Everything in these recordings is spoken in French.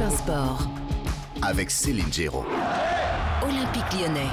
un sport avec Céline Géraud. Olympique lyonnais.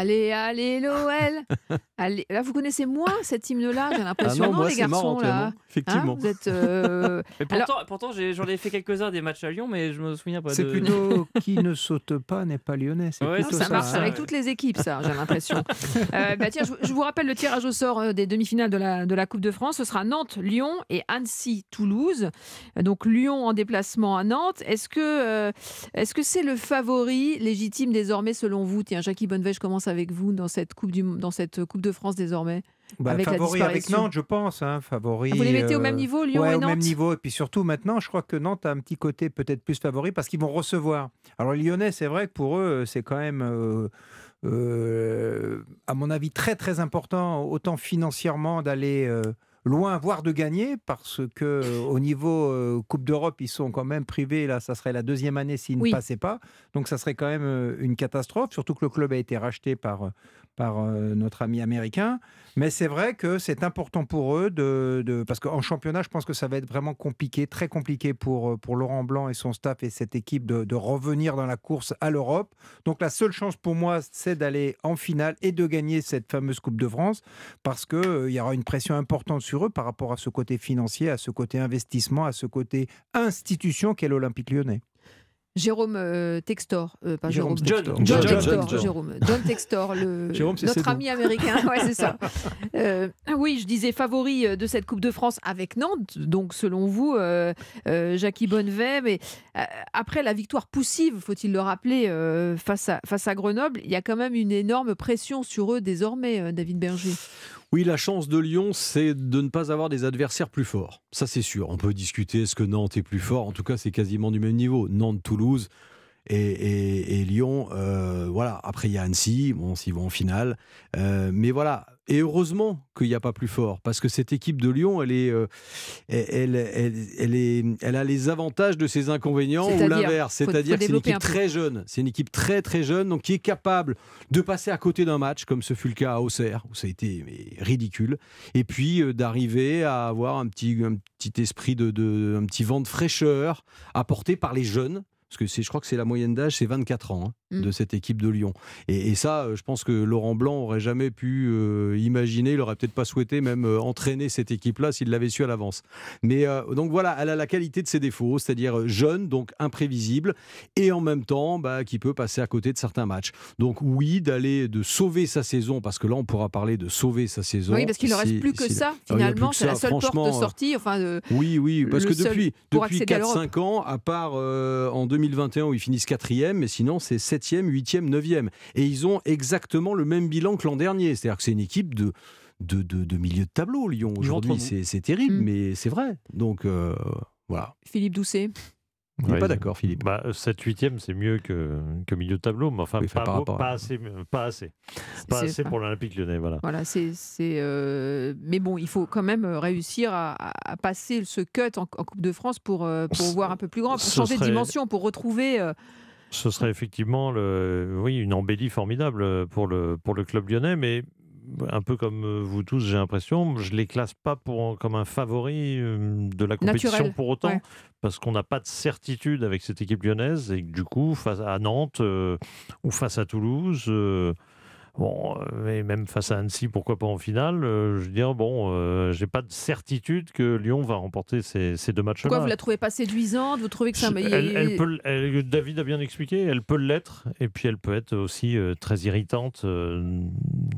Allez, allez, l'OL Allez. Là, vous connaissez moins cet hymne-là, j'ai l'impression, Ah non, non, moi, les c'est garçons marrant, là? Effectivement. Hein, Vous êtes. euh, Mais pourtant, j'en ai fait quelques-uns des matchs à Lyon, mais je me souviens pas C'est de. plutôt qui ne saute pas n'est pas lyonnais. C'est Ouais, plutôt ça ça. marche hein. avec toutes les équipes, ça, j'ai l'impression. Euh, bah tiens, je, je vous rappelle le tirage au sort euh, des demi-finales de la, de la Coupe de France. Ce sera Nantes, Lyon et Annecy-Toulouse. Donc Lyon en déplacement à Nantes. Est-ce que euh, est-ce que c'est le favori légitime désormais selon vous? Tiens, Jackie Bonnevet, je commence avec vous dans cette Coupe, du, dans cette coupe de France désormais. Bah, avec favori avec. Nantes, je pense. Hein, favori. Vous les mettez au euh, même niveau, Lyon ouais, et au même Nantes? niveau. Et puis surtout, maintenant, je crois que Nantes a un petit côté peut-être plus favori parce qu'ils vont recevoir. Alors, les Lyonnais, c'est vrai que pour eux, c'est quand même, euh, euh, à mon avis, très, très important, autant financièrement, d'aller. Loin, voire de gagner, parce que euh, au niveau euh, Coupe d'Europe, ils sont quand même privés. Là, ça serait la deuxième année s'ils Oui. ne passaient pas. Donc, ça serait quand même euh, une catastrophe, surtout que le club a été racheté par, par euh, notre ami américain. Mais c'est vrai que c'est important pour eux de, parce qu'en championnat, je pense que ça va être vraiment compliqué, très compliqué pour, euh, pour Laurent Blanc et son staff et cette équipe de, de revenir dans la course à l'Europe. Donc la seule chance pour moi, c'est d'aller en finale et de gagner cette fameuse Coupe de France parce que euh, il y aura une pression importante sur eux par rapport à ce côté financier, à ce côté investissement, à ce côté institution qu'est l'Olympique lyonnais. Jérôme euh, Textor, euh, pas Jérôme, Jérôme John. John, John, Textor, John. Jérôme. John Textor, le, Jérôme, c'est notre ami américain. Ouais, c'est ça. Euh, oui, je disais favori de cette Coupe de France avec Nantes. Donc, selon vous, Jackie Bonnevet. Mais après la victoire poussive, faut-il le rappeler, face, à, face à Grenoble, il y a quand même une énorme pression sur eux désormais, David Berger. Oui, la chance de Lyon, c'est de ne pas avoir des adversaires plus forts. Ça, c'est sûr. On peut discuter est-ce que Nantes est plus fort? En tout cas, c'est quasiment du même niveau. Nantes, Toulouse et, et- et Lyon. euh, voilà. Après, il y a Annecy. Bon, s'ils vont en finale. Euh, mais voilà. Et heureusement qu'il n'y a pas plus fort. Parce que cette équipe de Lyon, elle, est, euh, elle, elle, elle est, elle a les avantages de ses inconvénients ou l'inverse. C'est-à-dire que c'est une équipe un très jeune. C'est une équipe très, très jeune. Donc, qui est capable de passer à côté d'un match, comme ce fut le cas à Auxerre, où ça a été mais, ridicule, et puis euh, d'arriver à avoir un petit, un petit esprit de, de- un petit vent de fraîcheur apporté par les jeunes. Parce que c'est, je crois que c'est la moyenne d'âge, c'est 24 ans hein, Mm. de cette équipe de Lyon. Et, et ça, euh, je pense que Laurent Blanc aurait jamais pu euh, imaginer, il aurait peut-être pas souhaité même euh, entraîner cette équipe-là s'il l'avait su à l'avance. Mais euh, donc voilà, elle a la qualité de ses défauts, c'est-à-dire jeune, donc imprévisible, et en même temps bah, qui peut passer à côté de certains matchs. Donc oui, d'aller de sauver sa saison, parce que là on pourra parler de sauver sa saison. Oui, parce qu'il ne reste si- plus que si- ça, Ah, finalement. C'est la seule porte de sortie. Enfin, oui, oui, parce que depuis, depuis accéder à l'Europe. 4-5 ans, à part en 2021 où ils finissent quatrième, mais sinon c'est 7e, 8e, 9e. Et ils ont exactement le même bilan que l'an dernier. C'est-à-dire que c'est une équipe de, de, de, de milieu de tableau, Lyon. Aujourd'hui, c'est terrible, Mm. mais c'est vrai. Donc euh, voilà. Philippe Doucet. On n'est Ouais, pas d'accord, Philippe. Bah, 7-8e, c'est mieux que, que milieu de tableau, mais enfin, Oui, pas, beau- à- assez. Pas assez, pas assez pour l'Olympique lyonnais. Voilà. Voilà, c'est, c'est, euh, mais bon, il faut quand même euh, réussir à, passer ce cut en, en Coupe de France pour, euh, pour voir un peu plus grand, pour ce changer de dimension, pour retrouver. euh, Ce serait effectivement le, oui, une embellie formidable pour le, pour le club lyonnais, mais un peu comme euh, vous tous, j'ai l'impression, je ne les classe pas pour, comme un favori euh, de la compétition Naturel, pour autant, ouais. parce qu'on n'a pas de certitude avec cette équipe lyonnaise, et que du coup, face à Nantes euh, ou face à Toulouse, euh, Bon, euh, et même face à Annecy, pourquoi pas en finale euh, Je veux dire, bon, euh, j'ai pas de certitude que Lyon va remporter ces, ces deux matchs-là. Pourquoi vous la trouvez pas séduisante? Vous trouvez que ça. Je- elle, elle peut, l- elle- David a bien expliqué, elle peut l'être, et puis elle peut être aussi euh, très irritante euh,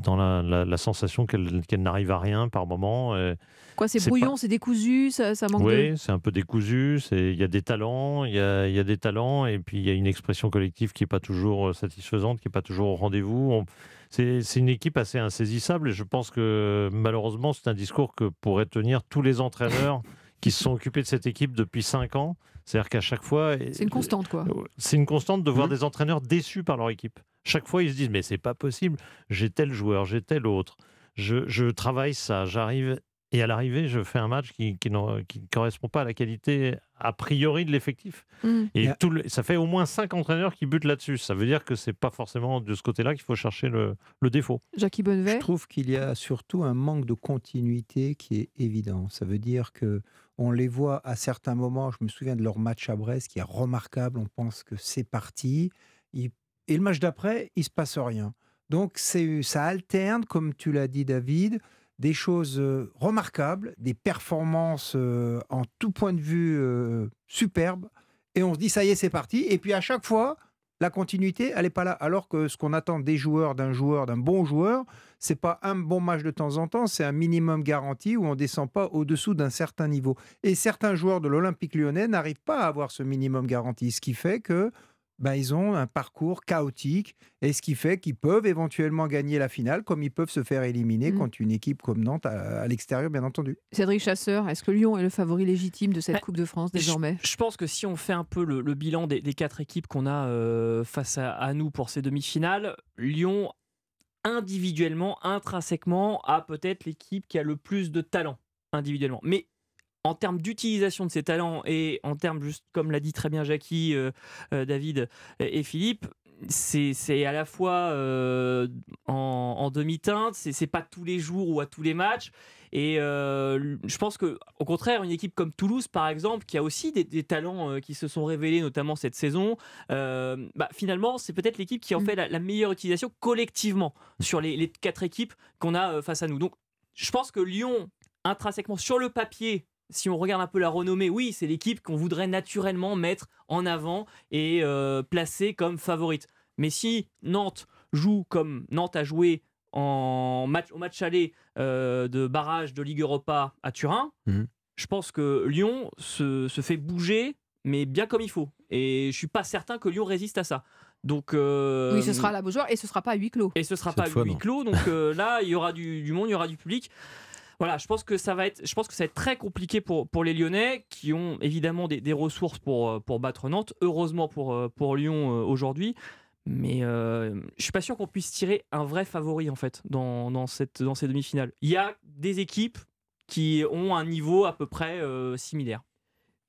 dans la, la- la sensation qu'elle n'arrive à rien par moment. et- Quoi, c'est brouillon, pas- c'est décousu, ça, ça manque oui, de. c'est un peu décousu, il y a des talents, il y a, il y a des talents, et puis il y a une expression collective qui n'est pas toujours euh, satisfaisante, qui n'est pas toujours au rendez-vous. On- C'est une équipe assez insaisissable, et je pense que malheureusement, c'est un discours que pourraient tenir tous les entraîneurs qui se sont occupés de cette équipe depuis cinq ans. C'est-à-dire qu'à chaque fois. C'est une constante, quoi. C'est une constante de voir Mhm. des entraîneurs déçus par leur équipe. Chaque fois, ils se disent Mais c'est pas possible, j'ai tel joueur, j'ai tel autre, je, je travaille ça, j'arrive. Et à l'arrivée, je fais un match qui, qui n'en- qui ne correspond pas à la qualité a priori de l'effectif. Mm. Et Yeah. tout le- ça fait au moins cinq entraîneurs qui butent là-dessus. Ça veut dire que c'est pas forcément de ce côté-là qu'il faut chercher le, le défaut. Jackie Je Bonnevet. trouve qu'il y a surtout un manque de continuité qui est évident. Ça veut dire que on les voit à certains moments. Je me souviens de leur match à Brest qui est remarquable. On pense que c'est parti. Et le match d'après, il se passe rien. Donc ça alterne, comme tu l'as dit, David, des choses euh, remarquables, des performances euh, en tout point de vue euh, superbes. Et on se dit ça y est, c'est parti. Et puis à chaque fois, la continuité, elle n'est pas là. Alors que ce qu'on attend des joueurs, d'un joueur, d'un bon joueur, c'est pas un bon match de temps en temps, c'est un minimum garanti où on descend pas au-dessous d'un certain niveau. Et certains joueurs de l'Olympique lyonnais n'arrivent pas à avoir ce minimum garanti, ce qui fait que ben, ils ont un parcours chaotique et ce qui fait qu'ils peuvent éventuellement gagner la finale comme ils peuvent se faire éliminer Mm. contre une équipe comme Nantes à, à l'extérieur, bien entendu. Cédric Chasseur, est-ce que Lyon est le favori légitime de cette Ouais. Coupe de France Je- désormais? Je pense que si on fait un peu le, le bilan des, des quatre équipes qu'on a euh, face à, à nous pour ces demi-finales, Lyon, individuellement, intrinsèquement, a peut-être l'équipe qui a le plus de talent individuellement. Mais en termes d'utilisation de ces talents et en termes, juste comme l'a dit très bien Jackie, euh, euh, David et, Philippe, c'est à la fois euh, en, en demi-teinte, c'est pas tous les jours ou à tous les matchs. Et euh, je pense que, au contraire, une équipe comme Toulouse, par exemple, qui a aussi des, des talents euh, qui se sont révélés, notamment cette saison, euh, bah, finalement, c'est peut-être l'équipe qui en Mm. fait la, la meilleure utilisation collectivement sur les, les quatre équipes qu'on a face à nous. Donc, je pense que Lyon, intrinsèquement, sur le papier, si on regarde un peu la renommée, oui, c'est l'équipe qu'on voudrait naturellement mettre en avant et euh, placer comme favorite. Mais si Nantes joue comme Nantes a joué en match, au match aller euh, de barrage de Ligue Europa à Turin, Mhm. je pense que Lyon se, se fait bouger, mais bien comme il faut. Et je suis pas certain que Lyon résiste à ça. Donc, euh, Oui, ce sera à la Beaujoire et ce sera pas à huis clos. et ce sera Cette pas fois, huis non. clos. Donc euh, là, il y aura du, du monde, il y aura du public. Voilà, je pense que ça va être, je pense que ça va être très compliqué pour, pour les Lyonnais qui ont évidemment des, ressources pour, euh, pour battre Nantes. Heureusement pour, euh, pour Lyon euh, aujourd'hui. Mais euh, je suis pas sûr qu'on puisse tirer un vrai favori en fait dans, dans, cette, dans ces demi-finales. Il y a des équipes qui ont un niveau à peu près similaire.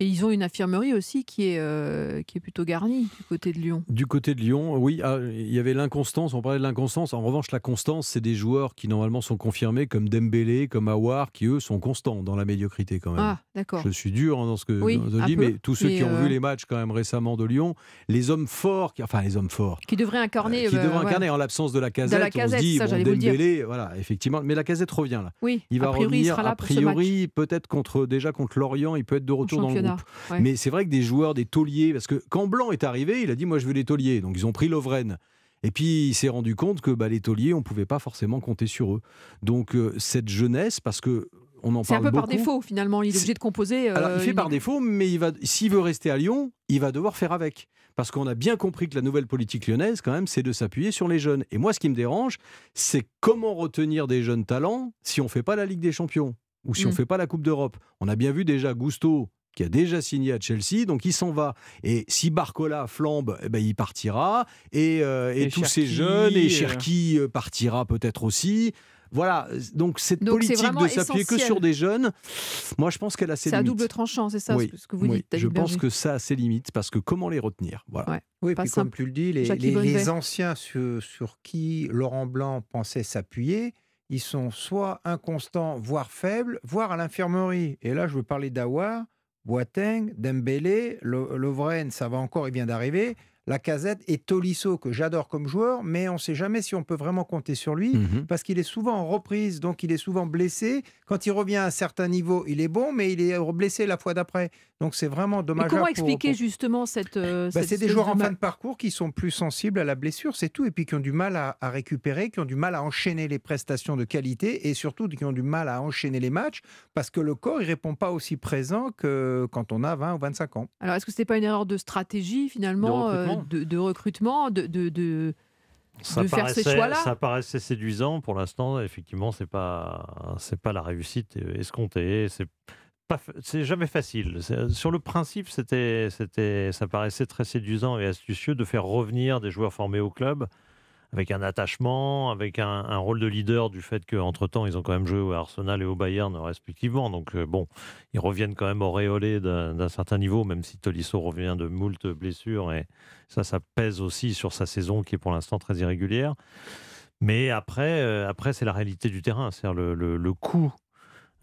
Et ils ont une infirmerie aussi qui est, euh, qui est plutôt garnie du côté de Lyon. Du côté de Lyon, oui, ah, il y avait l'inconstance, on parlait de l'inconstance. En revanche, la constance, c'est des joueurs qui normalement sont confirmés, comme Dembélé, comme Awar, qui eux sont constants dans la médiocrité quand même. Ah, d'accord. Je suis dur hein, dans ce que Oui, je dis, peu, mais tous ceux mais, qui ont euh, vu les matchs quand même récemment de Lyon, les hommes forts, qui- enfin les hommes forts, Qui devrait incarner. euh, qui euh, devraient ouais. incarner en l'absence de la casette, la on Casette, se dit, ça, bon, j'allais vous le dire. Dembélé, voilà, effectivement, mais la casette revient là. Oui, Il va priori, revenir, a priori, peut-être contre, déjà contre Lorient, il peut être de retour dans le ouais. Mais c'est vrai que des joueurs, des tauliers, parce que quand Blanc est arrivé, il a dit Moi, je veux des tauliers. Donc, ils ont pris Lovren. Et puis, il s'est rendu compte que bah, les tauliers, on ne pouvait pas forcément compter sur eux. Donc, euh, cette jeunesse, parce que on en C'est un parle peu par beaucoup. défaut, finalement. Il est obligé de composer. Alors, il euh, fait une- par défaut, mais il va, s'il veut rester à Lyon, il va devoir faire avec. Parce qu'on a bien compris que la nouvelle politique lyonnaise, quand même, c'est de s'appuyer sur les jeunes. Et moi, ce qui me dérange, c'est comment retenir des jeunes talents si on ne fait pas la Ligue des Champions ou si on Mm. ne fait pas la Coupe d'Europe. On a bien vu déjà Gusto qui a déjà signé à Chelsea, donc il s'en va. Et si Barcola flambe, eh ben, il partira. Et, euh, et Et tous ces Cherki, jeunes, et euh. Cherki euh, partira peut-être aussi. Voilà, donc cette Donc, politique de s'appuyer que sur des jeunes, moi je pense qu'elle a ses C'est à limites. double tranchant, c'est ça Oui, ce que vous oui, dites, David je pense Berger. que ça a ses limites parce que comment les retenir? Voilà. Ouais. Oui, Pas puis simple. comme tu le dis, les, les- anciens sur, sur qui Laurent Blanc pensait s'appuyer, ils sont soit inconstants, voire faibles, voire à l'infirmerie. Et là, je veux parler d'Awar, Boateng, Dembélé, Lo- Lovren, ça va encore, il vient d'arriver. La casette et Tolisso, que j'adore comme joueur, mais on ne sait jamais si on peut vraiment compter sur lui Mhm. parce qu'il est souvent en reprise, donc il est souvent blessé. Quand il revient à un certain niveau, il est bon, mais il est blessé la fois d'après. Donc c'est vraiment dommage. comment expliquer justement cette. euh, Bah, cette c'est des joueurs de en fin de parcours qui sont plus sensibles à la blessure, c'est tout, et puis qui ont du mal à, à récupérer, qui ont du mal à enchaîner les prestations de qualité, et surtout qui ont du mal à enchaîner les matchs, parce que le corps, il répond pas aussi présent que quand on a 20 ou 25 ans. Alors, est-ce que c'était pas une erreur de stratégie finalement, De euh. De, de recrutement, de, de, de- Ça faire ces choix-là Ça paraissait séduisant pour l'instant. Effectivement, c'est pas c'est pas la réussite escomptée. C'est pas c'est jamais facile. Sur le principe, c'était c'était ça paraissait très séduisant et astucieux de faire revenir des joueurs formés au club. Avec un attachement, avec un, rôle de leader du fait qu'entre-temps, ils ont quand même joué au Arsenal et au Bayern respectivement. Donc euh, bon, ils reviennent quand même auréolés d'un d'un certain niveau, même si Tolisso revient de moult blessures. Et ça, ça pèse aussi sur sa saison qui est pour l'instant très irrégulière. Mais après, euh, après c'est la réalité du terrain, c'est-à-dire le, le, le coût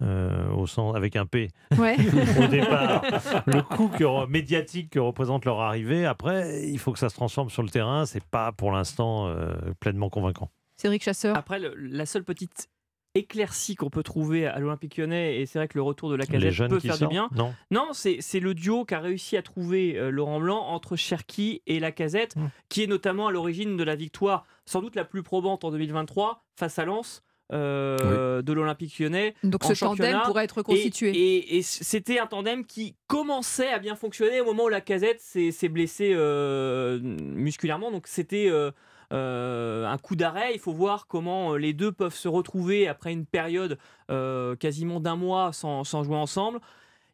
euh, au sens, avec un P Ouais. au départ, le coût que re- médiatique que représente leur arrivée. Après, il faut que ça se transforme sur le terrain. C'est pas pour l'instant euh, pleinement convaincant. Cédric Chasseur. Après, le- la seule petite éclaircie qu'on peut trouver à l'Olympique lyonnais, et c'est vrai que le retour de la casette peut faire du bien. non Non, c'est le duo qu'a réussi à trouver euh, Laurent Blanc entre Cherki et Lacazette, Mm. qui est notamment à l'origine de la victoire, sans doute la plus probante en 2023, face à Lens. Euh, de l'Olympique lyonnais. Donc en ce tandem pourrait être reconstitué. Et, et c'était un tandem qui commençait à bien fonctionner au moment où la casette s'est blessée euh, musculairement. Donc c'était euh, euh, un coup d'arrêt. Il faut voir comment les deux peuvent se retrouver après une période euh, quasiment d'un mois sans, sans jouer ensemble.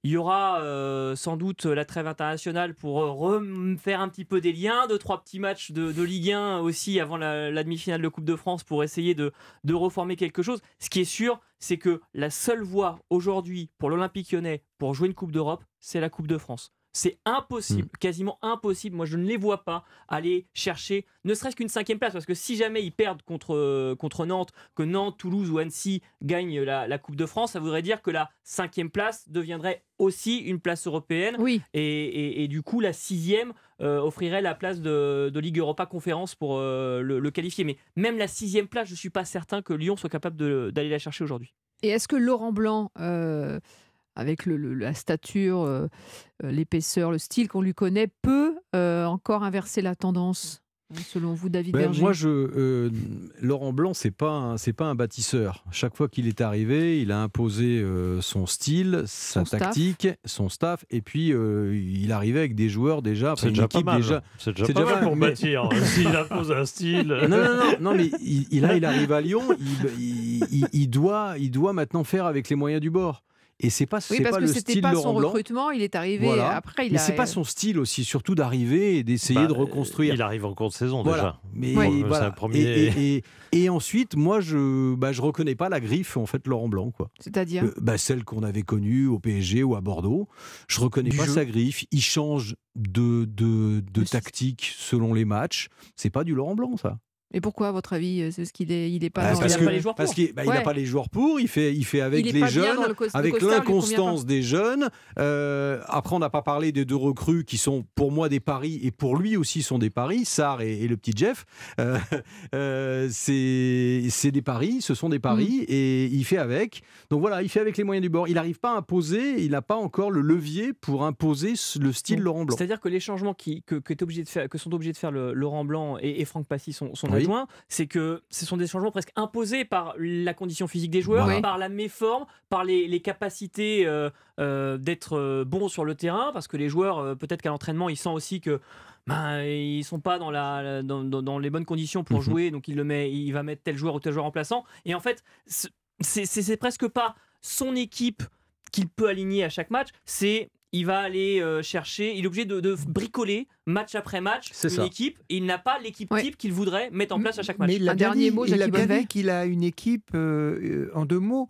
Il y aura euh, sans doute la trêve internationale pour euh, refaire un petit peu des liens, deux, trois petits matchs de, Ligue 1 aussi avant la, demi-finale de Coupe de France pour essayer de reformer quelque chose. Ce qui est sûr, c'est que la seule voie aujourd'hui pour l'Olympique lyonnais pour jouer une Coupe d'Europe, c'est la Coupe de France. C'est impossible, quasiment impossible. Moi, je ne les vois pas aller chercher ne serait-ce qu'une cinquième place. Parce que si jamais ils perdent contre, euh, contre Nantes, que Nantes, Toulouse ou Annecy gagnent la, la Coupe de France, ça voudrait dire que la cinquième place deviendrait aussi une place européenne. Oui, Et, et- et du coup, la sixième euh, offrirait la place de, de Ligue Europa Conférence pour euh, le, le qualifier. Mais même la sixième place, je ne suis pas certain que Lyon soit capable d'aller la chercher aujourd'hui. Et est-ce que Laurent Blanc, euh, avec le- le- la stature, euh, euh, l'épaisseur, le style qu'on lui connaît, peut euh, encore inverser la tendance Selon vous, David Ben, Berger? moi, je, euh, Laurent Blanc, c'est pas un- c'est pas un bâtisseur. Chaque fois qu'il est arrivé, il a imposé euh, son style, sa Son staff. tactique, son staff, et puis euh, il arrivait avec des joueurs déjà, enfin, C'est déjà pas équipe mal. déjà. C'est déjà c'est pas déjà mal mal, pour mais- bâtir. S'il impose un style. Non, non, non, non, mais il, il- là, il arrive à Lyon, il, il- il- il doit, il doit maintenant faire avec les moyens du bord. Et c'est pas, Oui, c'est parce pas que le c'était style pas Laurent son Blanc. recrutement, il est arrivé Voilà. après. Il Mais a... c'est pas son style aussi, surtout d'arriver et d'essayer Bah, de reconstruire. Il arrive en cours de saison Voilà. déjà. Mais voilà. un premier- et, et- et- et ensuite, moi, je bah, je reconnais pas la griffe en fait Laurent Blanc quoi. C'est-à-dire Euh, bah, celle qu'on avait connue au PSG ou à Bordeaux. Je reconnais Du pas jeu. sa griffe. Il change de de, de tactique selon les matchs. C'est pas du Laurent Blanc ça. Et pourquoi, à votre avis euh, C'est ce qu'il est, il est pas Bah, dans parce qu'il pas les joueurs parce pour. qu'il bah, il Ouais. a pas les joueurs pour. Il fait il fait avec il les jeunes. le avec costard, l'inconstance des jeunes. Euh, après, on n'a pas parlé des deux recrues qui sont pour moi des paris et pour lui aussi sont des paris, Sarr et, et le petit Jeff. Euh, euh, c'est c'est des paris, ce sont des paris Mm. et il fait avec. Donc voilà, il fait avec les moyens du bord. Il n'arrive pas à imposer, il n'a pas encore le levier pour imposer le style Donc, Laurent Blanc. C'est-à-dire que les changements qui, que, que, est obligé de faire, que sont obligés de faire le, Laurent Blanc et, et Franck Passy, son, Oui. c'est que ce sont des changements presque imposés par la condition physique des joueurs, Voilà. par la méforme, par les, les capacités euh, euh, d'être euh, bons sur le terrain, parce que les joueurs, peut-être qu'à l'entraînement, ils sentent aussi que ben, ils sont pas dans, la, dans, dans- dans les bonnes conditions pour Mhm. jouer, donc il, le met, il va mettre tel joueur ou tel joueur remplaçant. Et en fait, ce- c'est c'est- c'est presque pas son équipe qu'il peut aligner à chaque match, c'est il va aller euh, chercher, il est obligé de, de bricoler match après match une ça. équipe, et il n'a pas l'équipe Ouais. type qu'il voudrait mettre en place à chaque match. Mais il a Un dernier dit, mot, il a bien dit qu'il a une équipe euh, euh, en deux mots.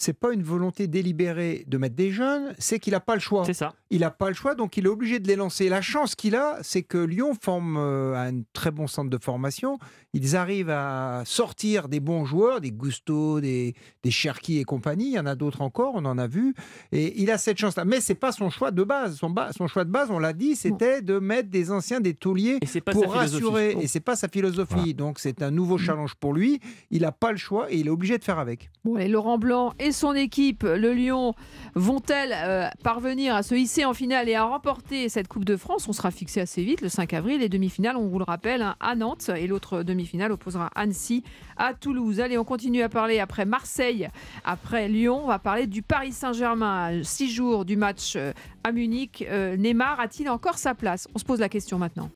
C'est pas une volonté délibérée de mettre des jeunes, c'est qu'il n'a pas le choix. C'est ça. Il n'a pas le choix, donc il est obligé de les lancer. La chance qu'il a, c'est que Lyon forme euh, un très bon centre de formation. Ils arrivent à sortir des bons joueurs, des Gusto, des, des Cherki et compagnie. Il y en a d'autres encore, on en a vu. Et il a cette chance-là. Mais c'est pas son choix de base. Son, ba- son choix de base, on l'a dit, c'était de mettre des anciens, des tauliers pour rassurer. Et c'est pas sa philosophie. Voilà. Donc c'est un nouveau challenge pour lui. Il n'a pas le choix et il est obligé de faire avec. Bon, et Laurent Blanc et son équipe, le Lyon, vont-elles euh, parvenir à se hisser en finale et à remporter cette Coupe de France? On sera fixé assez vite, le 5 avril. Les demi-finales, on vous le rappelle, hein, à Nantes. Et l'autre demi-finale opposera Annecy à Toulouse. Allez, on continue à parler après Marseille, après Lyon. On va parler du Paris Saint-Germain. Six jours du match euh, à Munich. Euh, Neymar a-t-il encore sa place? On se pose la question maintenant.